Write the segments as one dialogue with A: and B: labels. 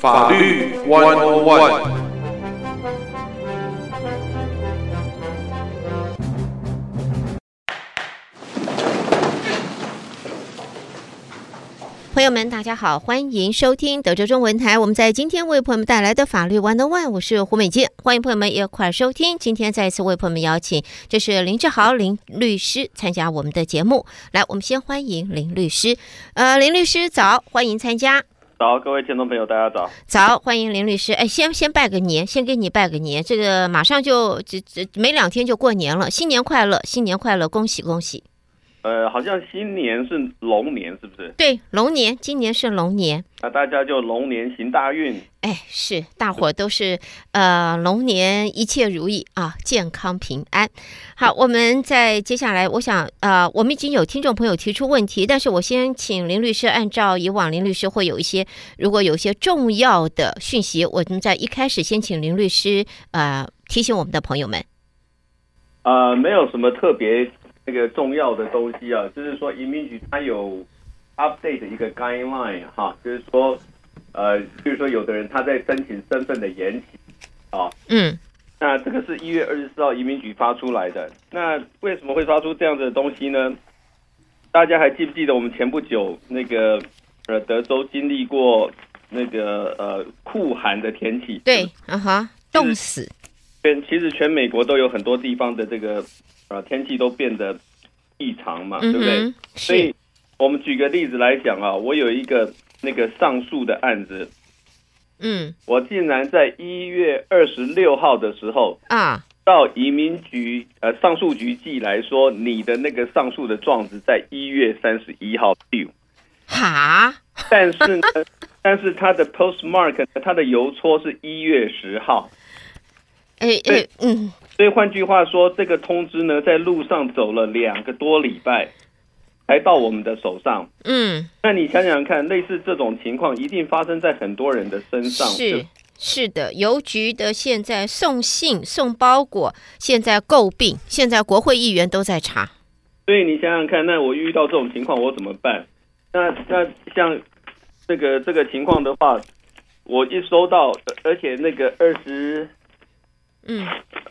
A: 法律 One On One。
B: 朋友们，大家好，欢迎收听德州中文台。我们在今天为朋友们带来的法律 One On One，我是胡美静。欢迎朋友们一块收听。今天再一次为朋友们邀请，这是林志豪林律师参加我们的节目。来，我们先欢迎林律师。呃，林律师早，欢迎参加。
C: 早，各位听众朋友，大家早。
B: 早，欢迎林律师。哎，先先拜个年，先给你拜个年。这个马上就这这没两天就过年了，新年快乐，新年快乐，恭喜恭喜。
C: 呃，好像新年是龙年，是不是？
B: 对，龙年，今年是龙年。
C: 那大家就龙年行大运。
B: 哎，是，大伙都是呃，龙年一切如意啊，健康平安。好，我们在接下来，我想呃，我们已经有听众朋友提出问题，但是我先请林律师按照以往林律师会有一些，如果有一些重要的讯息，我们在一开始先请林律师呃提醒我们的朋友们。
C: 呃，没有什么特别。那个重要的东西啊，就是说移民局它有 update 一个 guideline 哈，就是说，呃，就是说有的人他在申请身份的延期啊，
B: 嗯，
C: 那这个是一月二十四号移民局发出来的。那为什么会发出这样子的东西呢？大家还记不记得我们前不久那个呃德州经历过那个呃酷寒的天气？
B: 对，啊哈，冻死。
C: 全其实全美国都有很多地方的这个。啊，天气都变得异常嘛，对不对？
B: 嗯、
C: 所以，我们举个例子来讲啊，我有一个那个上诉的案子，
B: 嗯，
C: 我竟然在一月二十六号的时候
B: 啊，
C: 到移民局呃上诉局寄来说，你的那个上诉的状子在一月三十一号 due，
B: 哈，
C: 但是呢，但是他的 postmark 他的邮戳是一月十号，
B: 哎哎，嗯。
C: 所以换句话说，这个通知呢，在路上走了两个多礼拜，才到我们的手上。
B: 嗯，
C: 那你想想看，类似这种情况，一定发生在很多人的身上。
B: 是是的，邮局的现在送信、送包裹，现在诟病，现在国会议员都在查。
C: 所以你想想看，那我遇到这种情况，我怎么办？那那像这个这个情况的话，我一收到，而且那个二十。
B: 嗯，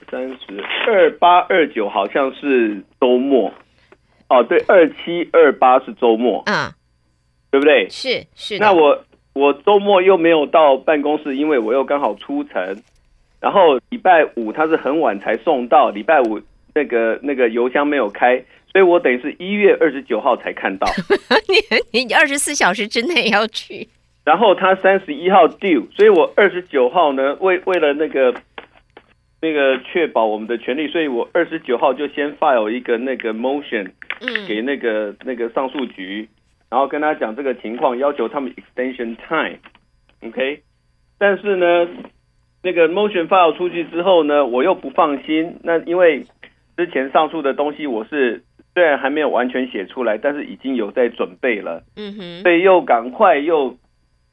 C: 三十二八二九好像是周末，哦，对，二七二八是周末，
B: 嗯，
C: 对不对？
B: 是是。
C: 那我我周末又没有到办公室，因为我又刚好出城，然后礼拜五他是很晚才送到，礼拜五那个那个邮箱没有开，所以我等于是一月二十九号才看到。
B: 你你二十四小时之内要去，
C: 然后他三十一号 due，所以我二十九号呢，为为了那个。那个确保我们的权利，所以我二十九号就先 file 一个那个 motion，给那个那个上诉局，然后跟他讲这个情况，要求他们 extension time，OK？但是呢，那个 motion file 出去之后呢，我又不放心，那因为之前上诉的东西我是虽然还没有完全写出来，但是已经有在准备了，
B: 嗯哼，
C: 所以又赶快又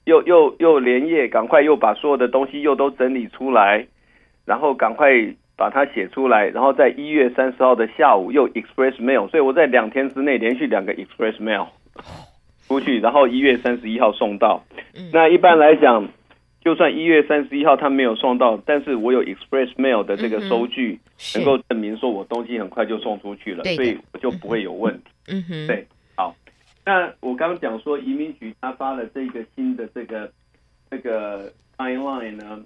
C: 又又又连夜赶快又把所有的东西又都整理出来。然后赶快把它写出来，然后在一月三十号的下午又 express mail，所以我在两天之内连续两个 express mail 出去，然后一月三十一号送到。那一般来讲，就算一月三十一号他没有送到，但是我有 express mail 的这个收据，能够证明说我东西很快就送出去了，所以我就不会有问题。
B: 嗯哼，
C: 对，好。那我刚刚讲说移民局他发了这个新的这个这个 timeline 呢，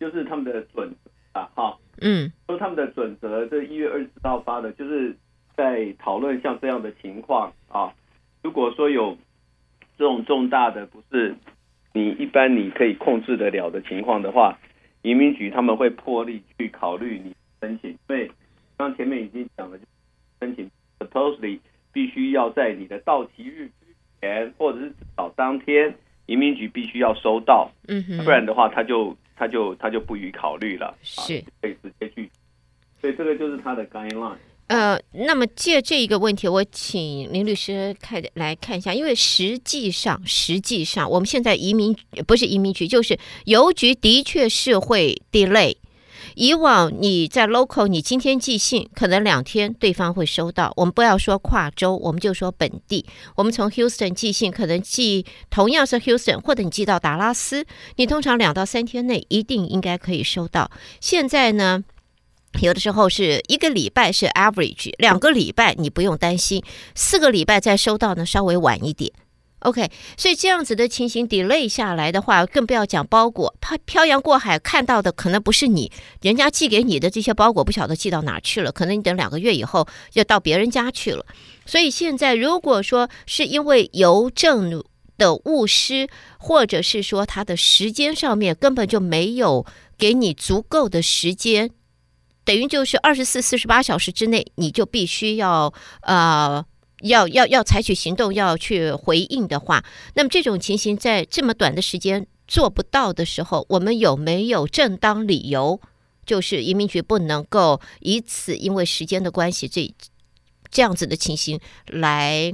C: 就是他们的准。啊，好，
B: 嗯，
C: 说他们的准则，这一月二十四号发的，就是在讨论像这样的情况啊。如果说有这种重大的，不是你一般你可以控制得了的情况的话，移民局他们会破例去考虑你申请。因为刚前面已经讲了，申请 supposedly 必须要在你的到期日之前，或者是至少当天，移民局必须要收到，
B: 嗯哼，
C: 不然的话他就。他就他就不予考虑了，
B: 是、啊、
C: 可以直接去，所以这个就是他的 guideline。
B: 呃，那么借这一个问题，我请林律师看来看一下，因为实际上实际上我们现在移民不是移民局，就是邮局的确是会 delay，以往你在 local，你今天寄信，可能两天对方会收到。我们不要说跨州，我们就说本地。我们从 Houston 寄信，可能寄同样是 Houston，或者你寄到达拉斯，你通常两到三天内一定应该可以收到。现在呢，有的时候是一个礼拜是 average，两个礼拜你不用担心，四个礼拜再收到呢，稍微晚一点。OK，所以这样子的情形 delay 下来的话，更不要讲包裹，它漂洋过海看到的可能不是你，人家寄给你的这些包裹不晓得寄到哪去了，可能你等两个月以后要到别人家去了。所以现在如果说是因为邮政的误失，或者是说它的时间上面根本就没有给你足够的时间，等于就是二十四、四十八小时之内，你就必须要呃。要要要采取行动，要去回应的话，那么这种情形在这么短的时间做不到的时候，我们有没有正当理由，就是移民局不能够以此因为时间的关系，这这样子的情形来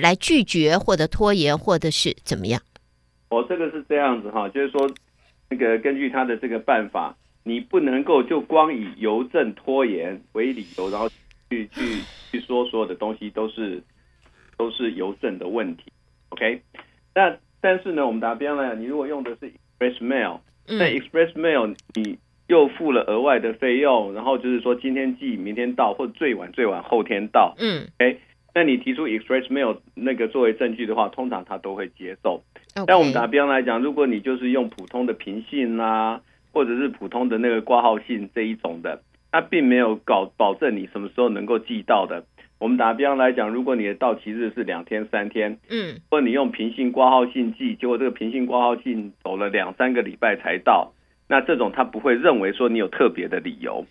B: 来拒绝或者拖延，或者是怎么样？
C: 我这个是这样子哈，就是说，那个根据他的这个办法，你不能够就光以邮政拖延为理由，然后。去去去说所有的东西都是都是邮政的问题，OK？那但是呢，我们打比方来讲，你如果用的是 Express Mail，那 Express Mail 你又付了额外的费用，然后就是说今天寄，明天到，或最晚最晚后天到，嗯，OK？那你提出 Express Mail 那个作为证据的话，通常他都会接受。但.我们打比方来讲，如果你就是用普通的平信啊，或者是普通的那个挂号信这一种的。他并没有搞保证你什么时候能够寄到的。我们打比方来讲，如果你的到期日是两天三天，嗯，或你用平信挂号信寄，结果这个平信挂号信走了两三个礼拜才到，那这种他不会认为说你有特别的理由。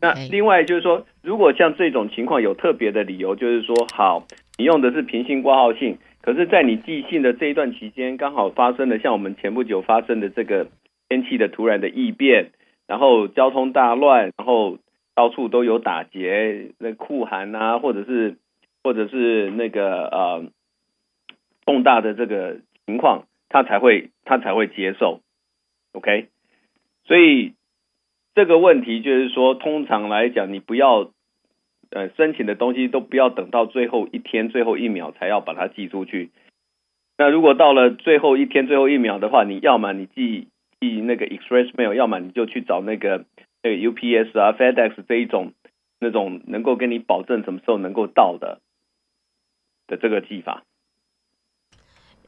C: 那另外就是说，如果像这种情况有特别的理由，就是说，好，你用的是平信挂号信，可是在你寄信的这一段期间，刚好发生了像我们前不久发生的这个天气的突然的异变，然后交通大乱，然后。到处都有打劫，那酷寒啊，或者是或者是那个呃重大的这个情况，他才会他才会接受，OK？所以这个问题就是说，通常来讲，你不要呃申请的东西都不要等到最后一天、最后一秒才要把它寄出去。那如果到了最后一天、最后一秒的话，你要么你寄寄那个 Express Mail，要么你就去找那个。这个 UPS 啊，FedEx 这一种那种能够跟你保证什么时候能够到的的这个技法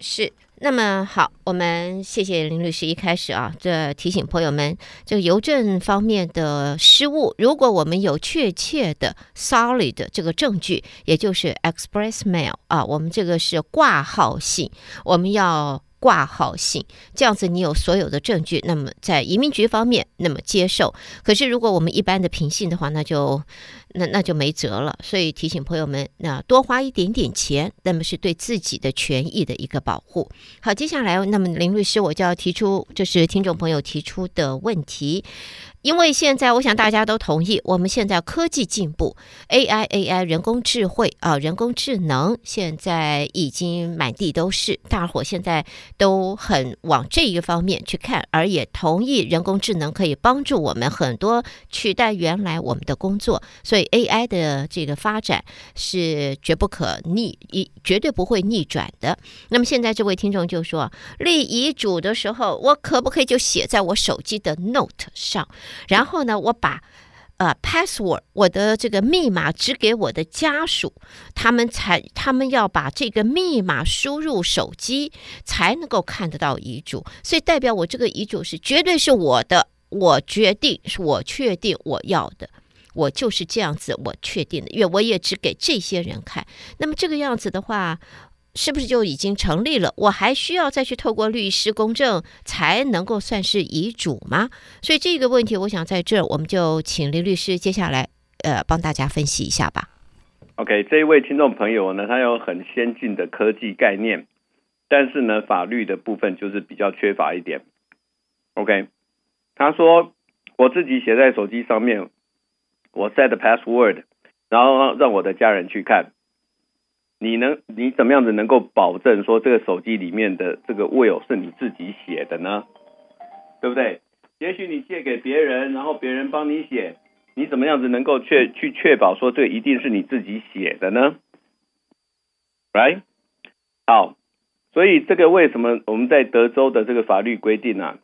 B: 是。那么好，我们谢谢林律师一开始啊，这提醒朋友们，这个邮政方面的失误，如果我们有确切的 solid 这个证据，也就是 Express Mail 啊，我们这个是挂号信，我们要。挂号信这样子，你有所有的证据，那么在移民局方面，那么接受。可是如果我们一般的平信的话，那就那那就没辙了。所以提醒朋友们，那多花一点点钱，那么是对自己的权益的一个保护。好，接下来那么林律师，我就要提出，这是听众朋友提出的问题。因为现在，我想大家都同意，我们现在科技进步，AI AI 人工智慧啊，人工智能现在已经满地都是，大伙现在都很往这一方面去看，而也同意人工智能可以帮助我们很多取代原来我们的工作，所以 AI 的这个发展是绝不可逆，一绝对不会逆转的。那么现在这位听众就说，立遗嘱的时候，我可不可以就写在我手机的 Note 上？然后呢，我把呃 password 我的这个密码指给我的家属，他们才他们要把这个密码输入手机才能够看得到遗嘱，所以代表我这个遗嘱是绝对是我的，我决定是我确定我要的，我就是这样子，我确定的，因为我也只给这些人看。那么这个样子的话。是不是就已经成立了？我还需要再去透过律师公证才能够算是遗嘱吗？所以这个问题，我想在这儿我们就请林律师接下来呃帮大家分析一下吧。
C: OK，这一位听众朋友呢，他有很先进的科技概念，但是呢，法律的部分就是比较缺乏一点。OK，他说我自己写在手机上面，我 set password，然后让我的家人去看。你能你怎么样子能够保证说这个手机里面的这个 will 是你自己写的呢？对不对？也许你借给别人，然后别人帮你写，你怎么样子能够确去确保说这一定是你自己写的呢？Right？好，所以这个为什么我们在德州的这个法律规定啊，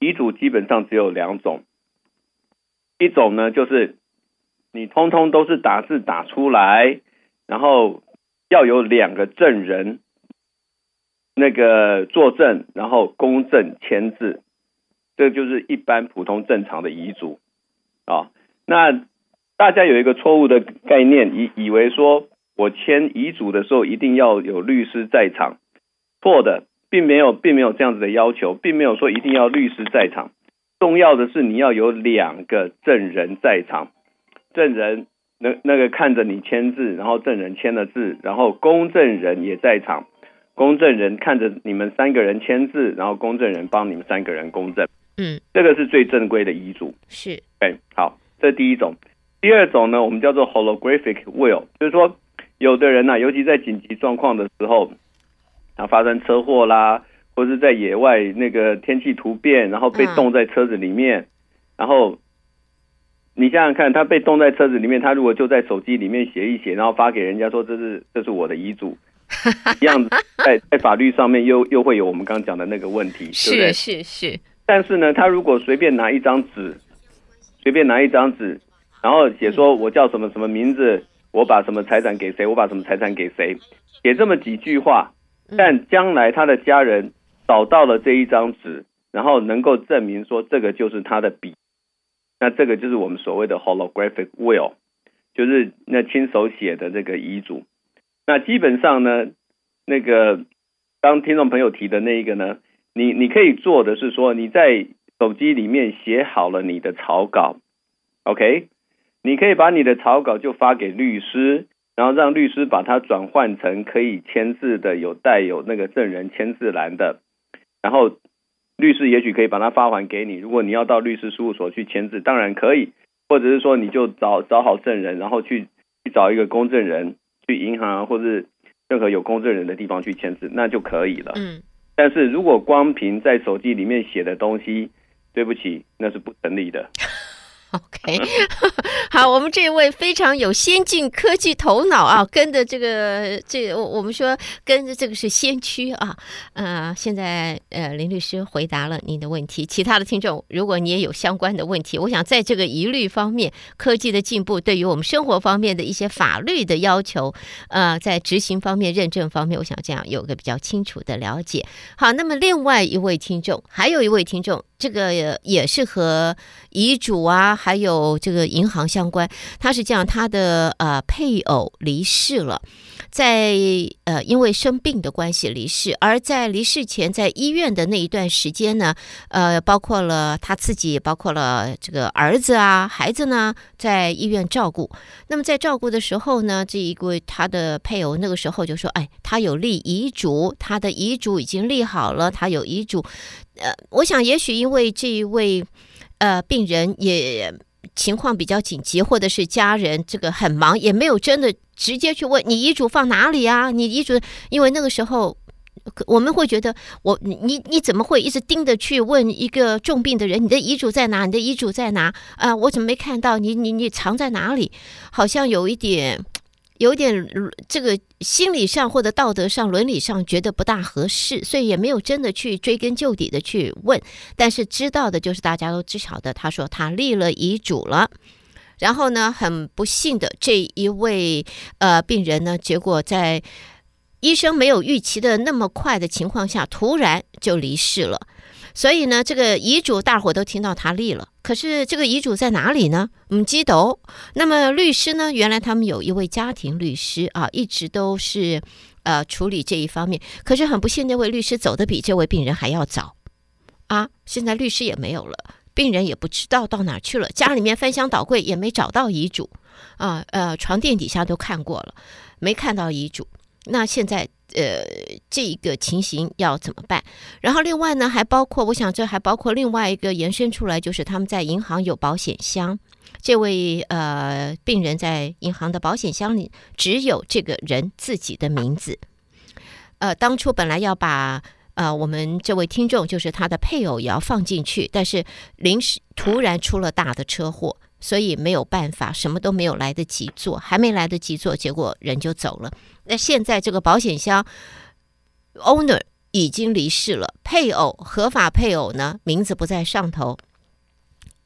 C: 遗嘱基本上只有两种，一种呢就是你通通都是打字打出来，然后要有两个证人那个作证，然后公证签字。这就是一般普通正常的遗嘱啊。那大家有一个错误的概念，以以为说我签遗嘱的时候一定要有律师在场，错的，并没有，并没有这样子的要求，并没有说一定要律师在场。重要的是你要有两个证人在场，证人那那个看着你签字，然后证人签了字，然后公证人也在场，公证人看着你们三个人签字，然后公证人帮你们三个人公证。
B: 嗯，
C: 这个是最正规的遗嘱，
B: 是，
C: 对，好，这是第一种。第二种呢，我们叫做 holographic will，就是说，有的人呢、啊，尤其在紧急状况的时候，啊，发生车祸啦，或是在野外那个天气突变，然后被冻在车子里面，嗯、然后你想想看，他被冻在车子里面，他如果就在手机里面写一写，然后发给人家说这是这是我的遗嘱，一样在在法律上面又又会有我们刚刚讲的那个问题，
B: 是
C: 对不对？
B: 是是。
C: 但是呢，他如果随便拿一张纸，随便拿一张纸，然后写说我叫什么什么名字，我把什么财产给谁，我把什么财产给谁，写这么几句话，但将来他的家人找到了这一张纸，然后能够证明说这个就是他的笔，那这个就是我们所谓的 holographic will，就是那亲手写的这个遗嘱。那基本上呢，那个当听众朋友提的那一个呢。你你可以做的是说，你在手机里面写好了你的草稿，OK？你可以把你的草稿就发给律师，然后让律师把它转换成可以签字的，有带有那个证人签字栏的，然后律师也许可以把它发还给你。如果你要到律师事务所去签字，当然可以，或者是说你就找找好证人，然后去去找一个公证人，去银行或者任何有公证人的地方去签字，那就可以了。嗯。但是如果光凭在手机里面写的东西，对不起，那是不成立的。
B: OK，好，我们这位非常有先进科技头脑啊，跟着这个这我，我们说跟着这个是先驱啊。呃，现在呃林律师回答了您的问题，其他的听众，如果你也有相关的问题，我想在这个疑虑方面，科技的进步对于我们生活方面的一些法律的要求，呃，在执行方面、认证方面，我想这样有个比较清楚的了解。好，那么另外一位听众，还有一位听众。这个也是和遗嘱啊，还有这个银行相关。他是这样，他的呃配偶离世了，在呃因为生病的关系离世，而在离世前在医院的那一段时间呢，呃，包括了他自己，包括了这个儿子啊、孩子呢，在医院照顾。那么在照顾的时候呢，这一个他的配偶那个时候就说：“哎，他有立遗嘱，他的遗嘱已经立好了，他有遗嘱。”呃，我想也许因为这一位呃病人也情况比较紧急，或者是家人这个很忙，也没有真的直接去问你遗嘱放哪里啊？你遗嘱，因为那个时候我们会觉得我你你怎么会一直盯着去问一个重病的人，你的遗嘱在哪？你的遗嘱在哪？啊、呃，我怎么没看到？你你你藏在哪里？好像有一点。有点这个心理上或者道德上、伦理上觉得不大合适，所以也没有真的去追根究底的去问。但是知道的就是大家都知晓的，他说他立了遗嘱了，然后呢，很不幸的这一位呃病人呢，结果在医生没有预期的那么快的情况下，突然就离世了。所以呢，这个遗嘱大伙都听到他立了，可是这个遗嘱在哪里呢？唔知道。那么律师呢？原来他们有一位家庭律师啊，一直都是呃处理这一方面。可是很不幸，那位律师走的比这位病人还要早啊！现在律师也没有了，病人也不知道到哪去了，家里面翻箱倒柜也没找到遗嘱啊，呃，床垫底下都看过了，没看到遗嘱。那现在。呃，这一个情形要怎么办？然后另外呢，还包括，我想这还包括另外一个延伸出来，就是他们在银行有保险箱。这位呃病人在银行的保险箱里只有这个人自己的名字。呃，当初本来要把呃，我们这位听众就是他的配偶也要放进去，但是临时突然出了大的车祸，所以没有办法，什么都没有来得及做，还没来得及做，结果人就走了。那现在这个保险箱 owner 已经离世了，配偶合法配偶呢，名字不在上头。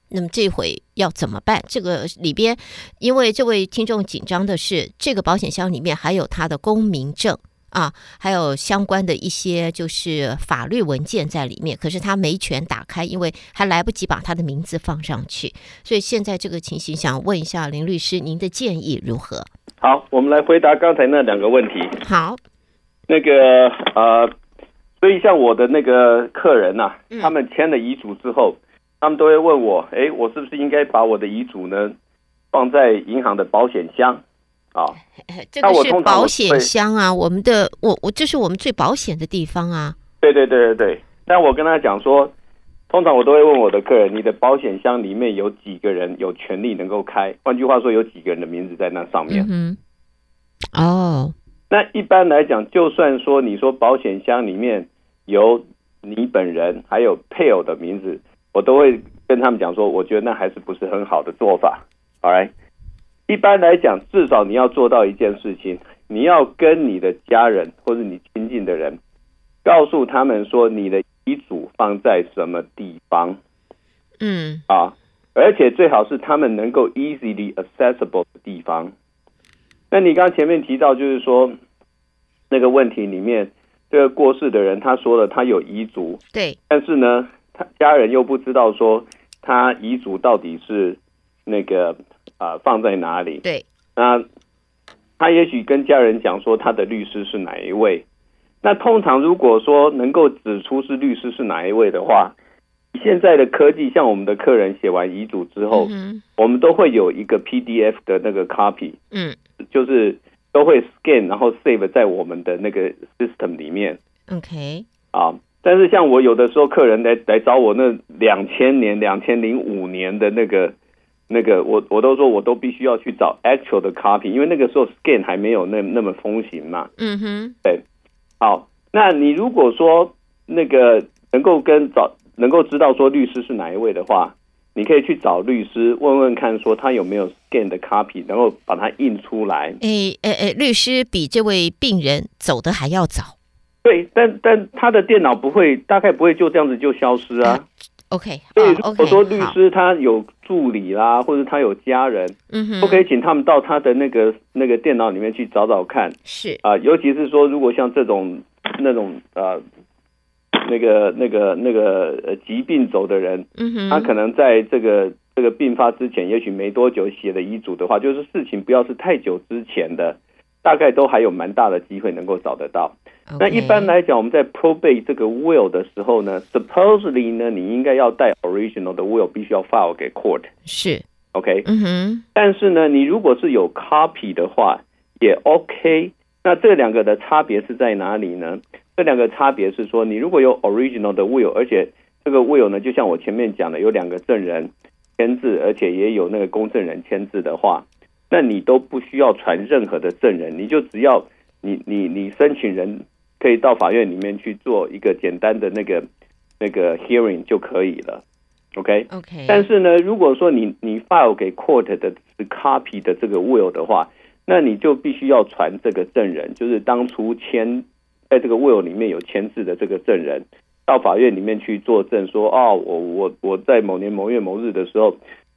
B: 那么这回要怎么办？这个里边，因为这位听众紧张的是，这个保险箱里面还有他的公民证。啊，还有相关的一些就是法律文件在里面，可是他没权打开，因为还来不及把他的名字放上去。所以现在这个情形，想问一下林律师，您的建议如何？
C: 好，我们来回答刚才那两个问题。
B: 好，
C: 那个呃，所以像我的那个客人呐、啊，他们签了遗嘱之后，他们都会问我，哎，我是不是应该把我的遗嘱呢放在银行的保险箱？啊、哦，
B: 这个是保险箱啊，我们的我我这是我们最保险的地方啊。
C: 对对对对对，但我跟他讲说，通常我都会问我的客人，你的保险箱里面有几个人有权利能够开？换句话说，有几个人的名字在那上面？
B: 嗯，哦，
C: 那一般来讲，就算说你说保险箱里面有你本人还有配偶的名字，我都会跟他们讲说，我觉得那还是不是很好的做法。好来。一般来讲，至少你要做到一件事情，你要跟你的家人或者你亲近的人，告诉他们说你的遗嘱放在什么地方，
B: 嗯，
C: 啊，而且最好是他们能够 easily accessible 的地方。那你刚刚前面提到，就是说那个问题里面，这个过世的人他说了他有遗嘱，
B: 对，
C: 但是呢，他家人又不知道说他遗嘱到底是那个。啊、呃，放在哪里？
B: 对，
C: 那他也许跟家人讲说他的律师是哪一位。那通常如果说能够指出是律师是哪一位的话，现在的科技，像我们的客人写完遗嘱之后，嗯，我们都会有一个 PDF 的那个 copy，
B: 嗯，
C: 就是都会 scan 然后 save 在我们的那个 system 里面。
B: OK，
C: 啊，但是像我有的时候客人来来找我那两千年、两千零五年的那个。那个我我都说我都必须要去找 actual 的 copy，因为那个时候 scan 还没有那那么风行嘛。
B: 嗯哼，
C: 对。好，那你如果说那个能够跟找能够知道说律师是哪一位的话，你可以去找律师问问看，说他有没有 scan 的 copy，然后把它印出来。
B: 诶诶诶，律师比这位病人走的还要早。
C: 对，但但他的电脑不会，大概不会就这样子就消失啊。嗯
B: OK，
C: 所以如果说律师他有助理啦，或者他有家人，
B: 嗯哼，
C: 都可以请他们到他的那个那个电脑里面去找找看。
B: 是。
C: 啊，尤其是说如果像这种那种呃那个那个那个呃疾病走的人，
B: 嗯哼，
C: 他可能在这个这个病发之前，也许没多久写的遗嘱的话，就是事情不要是太久之前的，大概都还有蛮大的机会能够找得到。Okay. 那一般来讲，我们在 probate 这个 will 的时候呢，supposedly 呢，你应该要带 original 的 will，必须要 file 给 court。
B: 是
C: ，OK，
B: 嗯哼。
C: 但是呢，你如果是有 copy 的话，也 OK。那这两个的差别是在哪里呢？这两个差别是说，你如果有 original 的 will，而且这个 will 呢，就像我前面讲的，有两个证人签字，而且也有那个公证人签字的话，那你都不需要传任何的证人，你就只要你你你申请人。可以到法院里面去做一个简单的那个那个 hearing 就可以了，OK
B: OK。
C: 但是呢，如果说你你 file 给 court 的是 copy 的这个 will 的话，那你就必须要传这个证人，就是当初签在这个 will 里面有签字的这个证人，到法院里面去作证说，哦，我我我在某年某月某日的时候，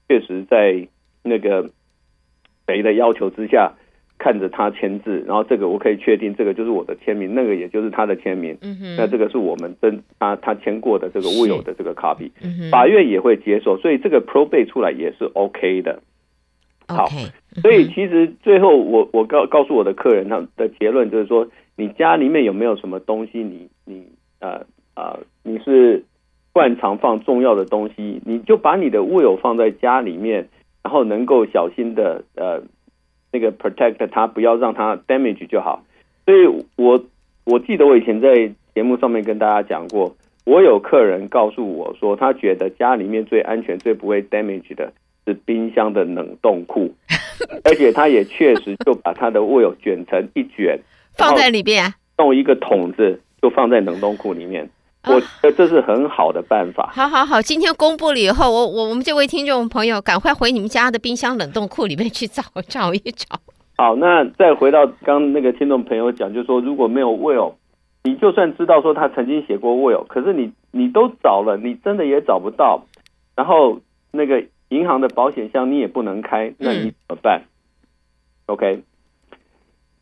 C: 确实在那个谁的要求之下。看着他签字，然后这个我可以确定，这个就是我的签名，那个也就是他的签名。
B: 嗯哼，
C: 那这个是我们跟他他签过的这个 will 的这个 copy，
B: 嗯，
C: 法院也会接受，所以这个 probate 出来也是 OK 的。好
B: ，okay,
C: 所以其实最后我我告告诉我的客人，他的结论就是说，你家里面有没有什么东西你，你你呃呃你是惯常放重要的东西，你就把你的 will 放在家里面，然后能够小心的呃。那个 protect 它，不要让它 damage 就好。所以我我记得我以前在节目上面跟大家讲过，我有客人告诉我说，他觉得家里面最安全、最不会 damage 的是冰箱的冷冻库，而且他也确实就把他的 will 卷成一卷，
B: 放在里边，
C: 弄一个桶子，就放在冷冻库里面。我觉得这是很好的办法。
B: 好好好，今天公布了以后，我我我们这位听众朋友赶快回你们家的冰箱冷冻库里面去找找一 找。
C: 好，那再回到刚那个听众朋友讲，就是说如果没有 will，你就算知道说他曾经写过 will，可是你你都找了，你真的也找不到。然后那个银行的保险箱你也不能开，那你怎么办？嗯、OK，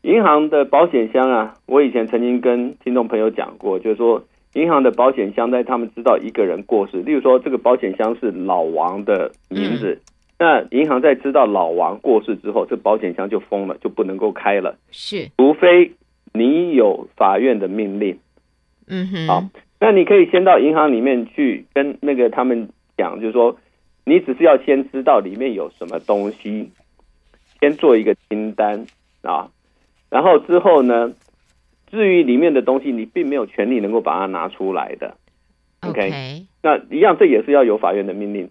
C: 银行的保险箱啊，我以前曾经跟听众朋友讲过，就是说。银行的保险箱在他们知道一个人过世，例如说这个保险箱是老王的名字，嗯、那银行在知道老王过世之后，这保险箱就封了，就不能够开了。
B: 是，
C: 除非你有法院的命令。
B: 嗯哼。
C: 好，那你可以先到银行里面去跟那个他们讲，就是说你只是要先知道里面有什么东西，先做一个清单啊，然后之后呢？至于里面的东西，你并没有权利能够把它拿出来的。OK，, okay. 那一样，这也是要有法院的命令。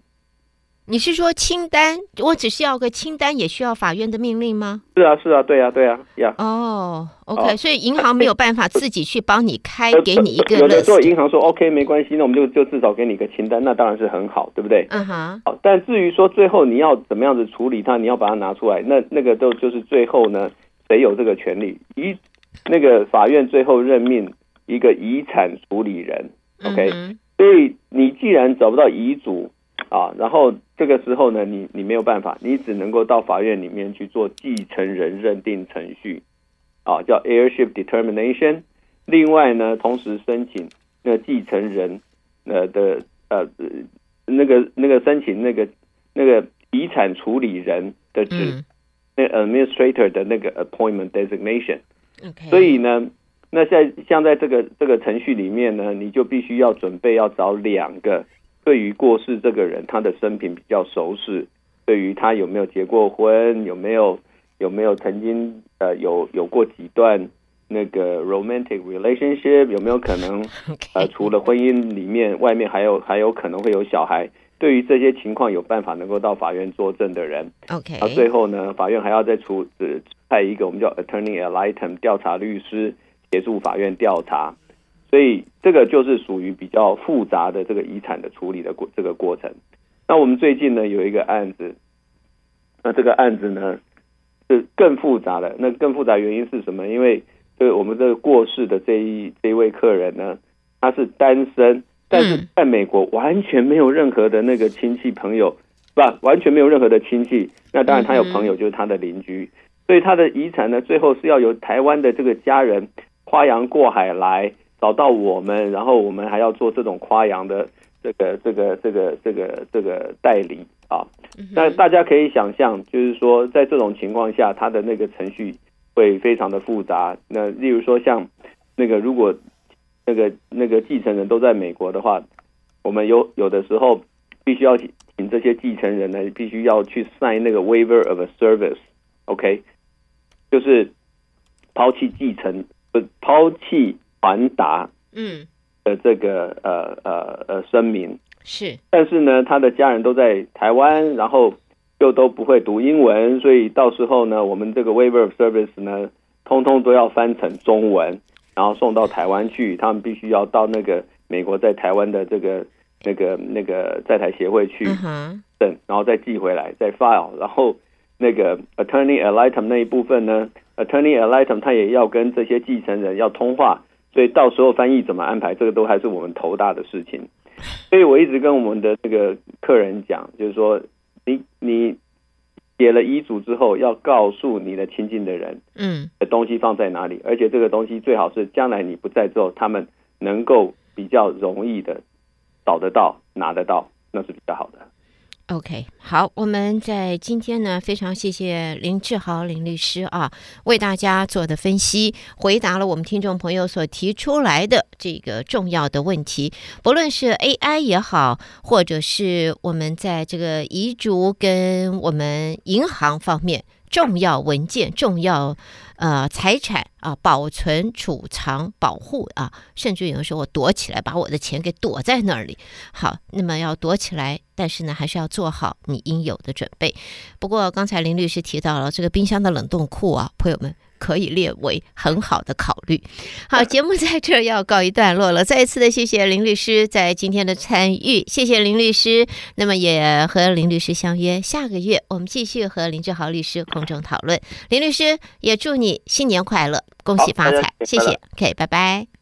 B: 你是说清单？我只是要个清单，也需要法院的命令吗？
C: 是啊，是啊，对啊，对啊，呀。
B: 哦，OK，所以银行没有办法自己去帮你开，给你一个。
C: 有的时候银行说 OK 没关系，那我们就就至少给你个清单，那当然是很好，对不对？
B: 嗯哼。
C: 好，但至于说最后你要怎么样子处理它，你要把它拿出来，那那个都就是最后呢，谁有这个权利？一。那个法院最后任命一个遗产处理人，OK，所以你既然找不到遗嘱啊，然后这个时候呢，你你没有办法，你只能够到法院里面去做继承人认定程序，啊，叫 heirship determination。另外呢，同时申请那个继承人呃的呃那个那个申请那个那个遗产处理人的职，那 administrator 的那个 appointment designation。所以呢，那在像在这个这个程序里面呢，你就必须要准备要找两个对于过世这个人他的生平比较熟识，对于他有没有结过婚，有没有有没有曾经呃有有过几段那个 romantic relationship，有没有可能呃 除了婚姻里面外面还有还有可能会有小孩。对于这些情况有办法能够到法院作证的人
B: ，OK，
C: 那最后呢，法院还要再出呃派一个我们叫 attorney ad litem 调查律师协助法院调查，所以这个就是属于比较复杂的这个遗产的处理的过这个过程。那我们最近呢有一个案子，那这个案子呢是更复杂的。那更复杂原因是什么？因为这个我们这个过世的这一这一位客人呢，他是单身。但是在美国完全没有任何的那个亲戚朋友，是吧？完全没有任何的亲戚。那当然他有朋友，就是他的邻居。所以他的遗产呢，最后是要由台湾的这个家人跨洋过海来找到我们，然后我们还要做这种跨洋的这个这个这个这个这个代理啊。那大家可以想象，就是说在这种情况下，他的那个程序会非常的复杂。那例如说像那个如果。那个那个继承人都在美国的话，我们有有的时候必须要请这些继承人呢，必须要去 sign 那个 waiver of a service，OK，就是抛弃继承不抛弃传达嗯。的这个呃呃呃声明
B: 是，
C: 但是呢，他的家人都在台湾，然后又都不会读英文，所以到时候呢，我们这个 waiver of service 呢，通通都要翻成中文。然后送到台湾去，他们必须要到那个美国在台湾的这个那个那个在台协会去等，然后再寄回来再 file。然后那个 attorney ad litem 那一部分呢，attorney ad litem 他也要跟这些继承人要通话，所以到时候翻译怎么安排，这个都还是我们头大的事情。所以我一直跟我们的这个客人讲，就是说你你。写了遗嘱之后，要告诉你的亲近的人，嗯，的东西放在哪里，嗯、而且这个东西最好是将来你不在之后，他们能够比较容易的找得到、拿得到，那是比较好的。
B: OK，好，我们在今天呢，非常谢谢林志豪林律师啊，为大家做的分析，回答了我们听众朋友所提出来的这个重要的问题，不论是 AI 也好，或者是我们在这个遗嘱跟我们银行方面。重要文件、重要呃财产啊，保存、储藏、保护啊，甚至有的时候我躲起来，把我的钱给躲在那里。好，那么要躲起来，但是呢，还是要做好你应有的准备。不过刚才林律师提到了这个冰箱的冷冻库啊，朋友们。可以列为很好的考虑。好，节目在这儿要告一段落了。再一次的谢谢林律师在今天的参与，谢谢林律师。那么也和林律师相约，下个月我们继续和林志豪律师空中讨论。林律师也祝你新年快乐，恭喜发财，谢谢。OK，拜拜。